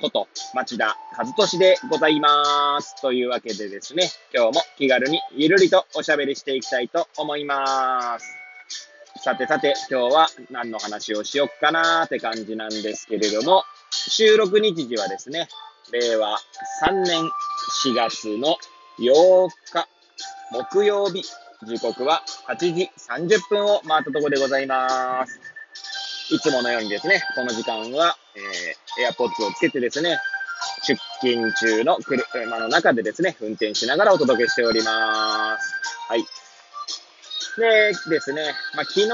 こと町田和俊でございます。というわけでですね、今日も気軽にゆるりとおしゃべりしていきたいと思いまーす。さてさて、今日は何の話をしよっかなーって感じなんですけれども、収録日時はですね、令和3年4月の8日木曜日、時刻は8時30分を回ったところでございます。いつものようにですね、この時間は、えー、AirPods をつけてですね、出勤中の車の中でですね、運転しながらお届けしております。はい。でですね、まあ、昨日、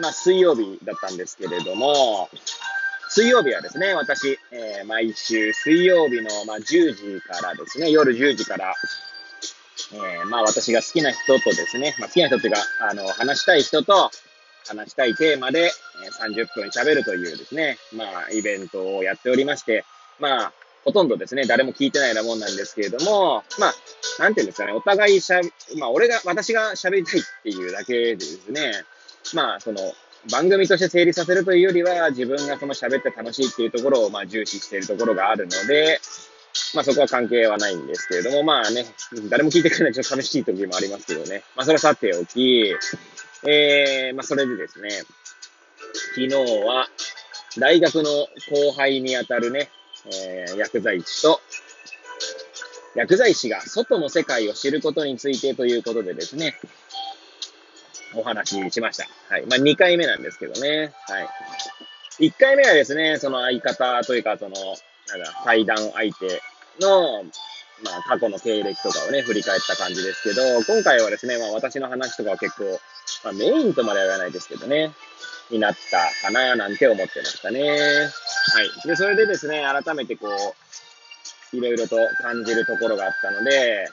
まあ、水曜日だったんですけれども、水曜日はですね、私、えー、毎週水曜日の、まあ、10時からですね、夜10時から、えー、まあ私が好きな人とですね、まあ好きな人っていうか、あの、話したい人と話したいテーマで、30分喋るというですね、まあイベントをやっておりまして、まあ、ほとんどですね、誰も聞いてないようなもんなんですけれども、まあ、なんていうんですかね、お互いしゃ、まあ俺が、私が喋りたいっていうだけでですね、まあその、番組として成立させるというよりは、自分がその喋って楽しいっていうところを、まあ重視しているところがあるので、まあそこは関係はないんですけれども、まあね、誰も聞いてくれないちょっと寂しい時もありますけどね。まあそれはさておき、えー、まあそれでですね、昨日は大学の後輩にあたるね、えー、薬剤師と、薬剤師が外の世界を知ることについてということでですね、お話ししました。はい。まあ2回目なんですけどね。はい。1回目はですね、その相方というか、その、なんか対談相手の、まあ、過去の経歴とかをね、振り返った感じですけど、今回はですね、まあ、私の話とかは結構、まあ、メインとまでは言わないですけどね、になったかな、なんて思ってましたね。はい。で、それでですね、改めてこう、いろいろと感じるところがあったので、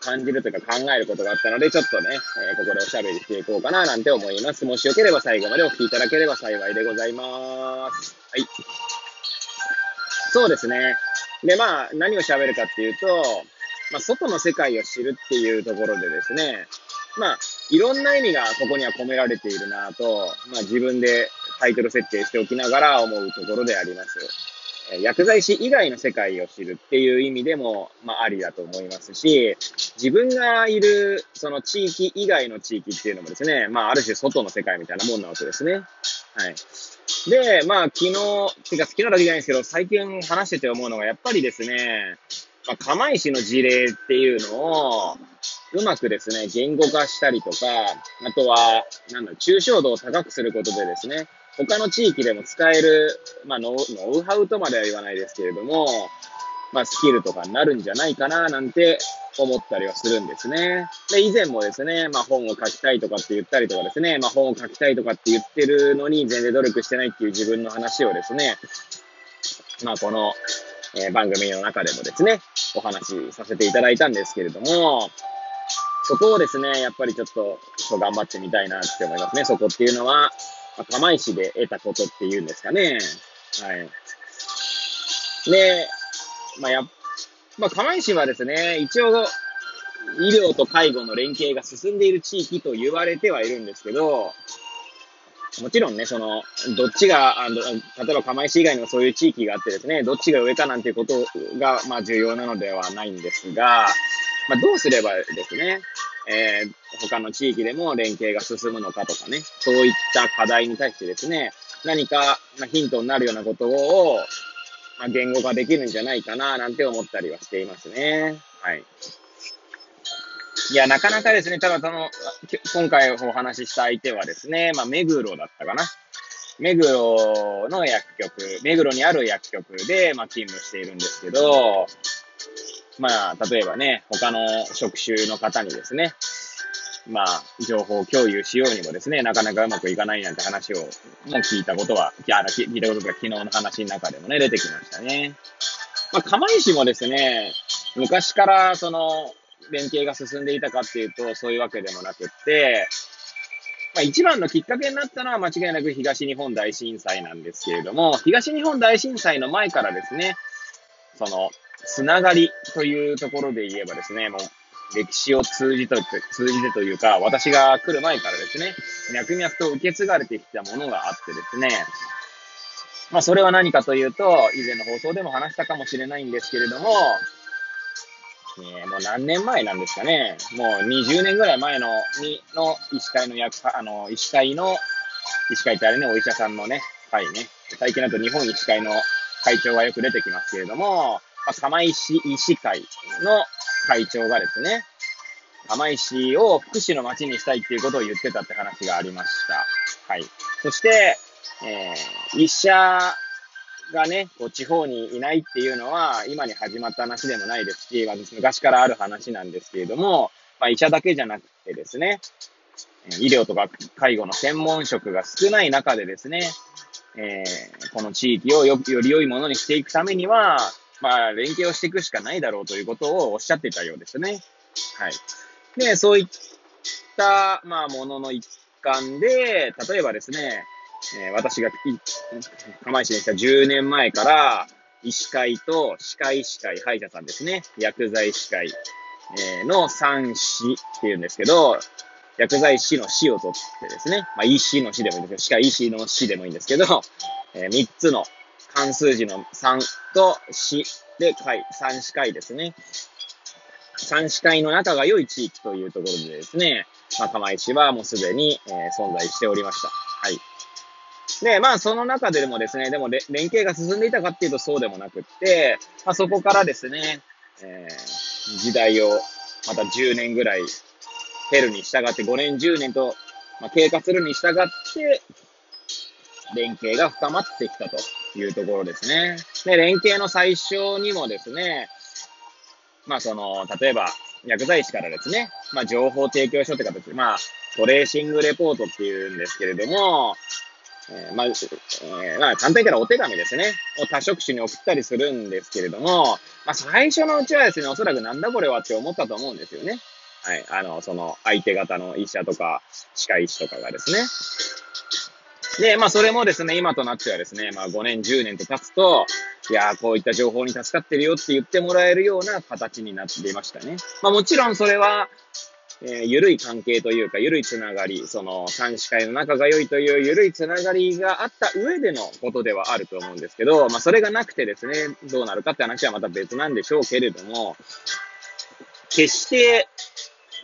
感じるというか考えることがあったので、ちょっとね、えー、ここでおしゃべりしていこうかな、なんて思います。もしよければ最後までお聞きいただければ幸いでございます。はい。そうですね。で、まあ、何を喋るかっていうと、まあ、外の世界を知るっていうところでですね、まあ、いろんな意味がここには込められているなと、まあ、自分でタイトル設定しておきながら思うところであります。薬剤師以外の世界を知るっていう意味でも、まあ、ありだと思いますし、自分がいる、その地域以外の地域っていうのもですね、まあ、ある種外の世界みたいなもんなわけですね。はい。で、まあ、昨日、てか昨日だけじゃないんですけど、最近話してて思うのが、やっぱりですね、まあ、釜石の事例っていうのを、うまくですね、言語化したりとか、あとは、なんだ、抽象度を高くすることでですね、他の地域でも使える、まあノ、ノウハウとまでは言わないですけれども、まあ、スキルとかになるんじゃないかな、なんて思ったりはするんですね。で、以前もですね、まあ本を書きたいとかって言ったりとかですね、まあ本を書きたいとかって言ってるのに全然努力してないっていう自分の話をですね、まあこの、えー、番組の中でもですね、お話しさせていただいたんですけれども、そこをですね、やっぱりちょっと、っと頑張ってみたいなって思いますね。そこっていうのは、まあ、釜石で得たことっていうんですかね。はい。で、まあや、まあ釜石はですね、一応、医療と介護の連携が進んでいる地域と言われてはいるんですけど、もちろんね、その、どっちが、あの例えば釜石以外にもそういう地域があってですね、どっちが上かなんていうことが、まあ重要なのではないんですが、まあどうすればですね、えー、他の地域でも連携が進むのかとかね、そういった課題に対してですね、何か、ま、ヒントになるようなことを、まあ、言語化できるんじゃないかな、なんて思ったりはしていますね。はい。いや、なかなかですね、ただその、今回お話しした相手はですね、まあ、目黒だったかな。目黒の薬局、目黒にある薬局で、まあ、勤務しているんですけど、まあ、例えばね、他の職種の方にですね、まあ、情報共有しようにもですね、なかなかうまくいかないなんて話を、も聞いたことは、聞いたことが昨日の話の中でもね、出てきましたね。まあ、釜石もですね、昔からその連携が進んでいたかっていうと、そういうわけでもなくって、まあ、一番のきっかけになったのは間違いなく東日本大震災なんですけれども、東日本大震災の前からですね、その、つながりというところで言えばですね、もう歴史を通じて、通じてというか、私が来る前からですね、脈々と受け継がれてきたものがあってですね、まあ、それは何かというと、以前の放送でも話したかもしれないんですけれども、えー、もう何年前なんですかね、もう20年ぐらい前の、に、の医師会の役、あの、医師会の、医師会ってあれね、お医者さんのね、会ね、最近だと日本医師会の会長がよく出てきますけれども、まあ、釜石医師会の会長がですね、釜石を福祉の街にしたいっていうことを言ってたって話がありました。はい。そして、えー、医者がね、こう地方にいないっていうのは、今に始まった話でもないですし、まあ、昔からある話なんですけれども、まあ、医者だけじゃなくてですね、医療とか介護の専門職が少ない中でですね、えー、この地域をよより良いものにしていくためには、まあ、連携をしていくしかないだろうということをおっしゃっていたようですね。はい。で、そういった、まあ、ものの一環で、例えばですね、えー、私が釜石にした10年前から、医師会と歯科医師会、歯医者さんですね、薬剤師会、えー、の3師っていうんですけど、薬剤師の師を取ってですね、まあ、医師の師でもいいんですけど、歯科医師の師でもいいんですけど、えー、3つの関数字の3と死で会、3司会ですね。3司会の仲が良い地域というところでですね、まあ、釜石はもうすでに、えー、存在しておりました。はい。で、まあ、その中でもですね、でも連携が進んでいたかっていうとそうでもなくって、まあ、そこからですね、えー、時代をまた10年ぐらい経るに従って5年、10年と、まあ、経過するに従って、連携が深まってきたというところですね。で、連携の最初にもですね、まあその、例えば、薬剤師からですね、まあ情報提供書って形で、まあトレーシングレポートっていうんですけれども、えー、まあ、えー、まあ簡単に言ったらお手紙ですね、を多職種に送ったりするんですけれども、まあ最初のうちはですね、おそらくなんだこれはって思ったと思うんですよね。はい。あの、その相手方の医者とか、歯科医師とかがですね。で、まあ、それもですね、今となってはですね、まあ、5年、10年と経つと、いやこういった情報に助かってるよって言ってもらえるような形になっていましたね。まあ、もちろんそれは、えー、緩い関係というか、緩いつながり、その、三司会の仲が良いという緩いつながりがあった上でのことではあると思うんですけど、まあ、それがなくてですね、どうなるかって話はまた別なんでしょうけれども、決して、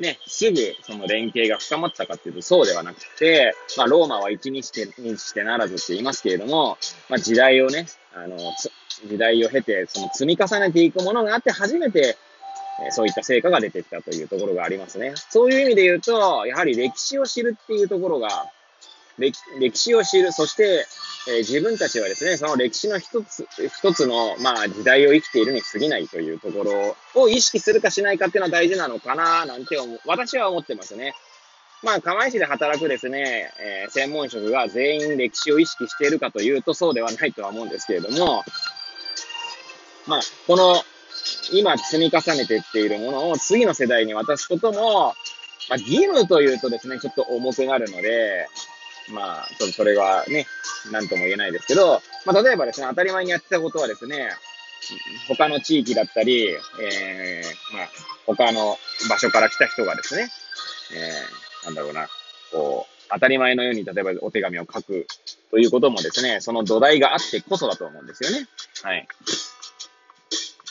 ね、すぐその連携が深まったかっていうとそうではなくて、まあ、ローマは一にしてにしてならずって言いますけれども、まあ、時代をね、あの、時代を経て、その積み重ねていくものがあって初めて、えそういった成果が出てきたというところがありますね。そういう意味で言うと、やはり歴史を知るっていうところが、歴史を知る、そして、えー、自分たちはですね、その歴史の一つ、一つの、まあ、時代を生きているに過ぎないというところを意識するかしないかっていうのは大事なのかな、なんて思う、私は思ってますね。まあ、釜石で働くですね、えー、専門職が全員歴史を意識しているかというと、そうではないとは思うんですけれども、まあ、この、今積み重ねていっているものを次の世代に渡すことも、まあ、義務というとですね、ちょっと重くなるので、まあ、ちょっとそれはね、なんとも言えないですけど、まあ、例えばですね、当たり前にやってたことはですね、他の地域だったり、えー、まあ、他の場所から来た人がですね、えー、なんだろうな、こう、当たり前のように、例えばお手紙を書くということもですね、その土台があってこそだと思うんですよね。はい。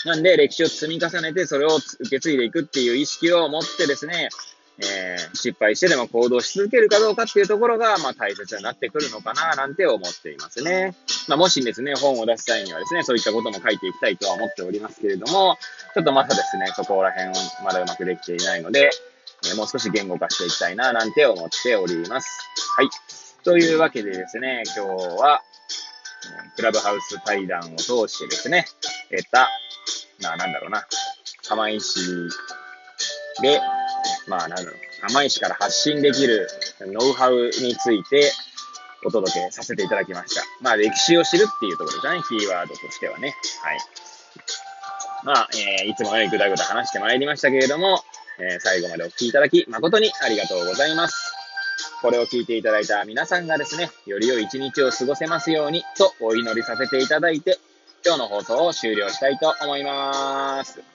なんで、歴史を積み重ねて、それを受け継いでいくっていう意識を持ってですね、えー、失敗してでも行動し続けるかどうかっていうところが、まあ大切になってくるのかな、なんて思っていますね。まあもしですね、本を出す際にはですね、そういったことも書いていきたいとは思っておりますけれども、ちょっとまだですね、そこら辺まだうまくできていないので、えー、もう少し言語化していきたいな、なんて思っております。はい。というわけでですね、今日は、クラブハウス対談を通してですね、得た、まあなんだろうな、釜石で、まあ、なんだろう、釜石から発信できるノウハウについてお届けさせていただきました。まあ、歴史を知るっていうところですね、キーワードとしてはね。はい。まあ、えー、いつもよりぐだぐだ話してまいりましたけれども、えー、最後までお聴きいただき誠にありがとうございます。これを聞いていただいた皆さんがですね、より良い一日を過ごせますようにとお祈りさせていただいて、今日の放送を終了したいと思います。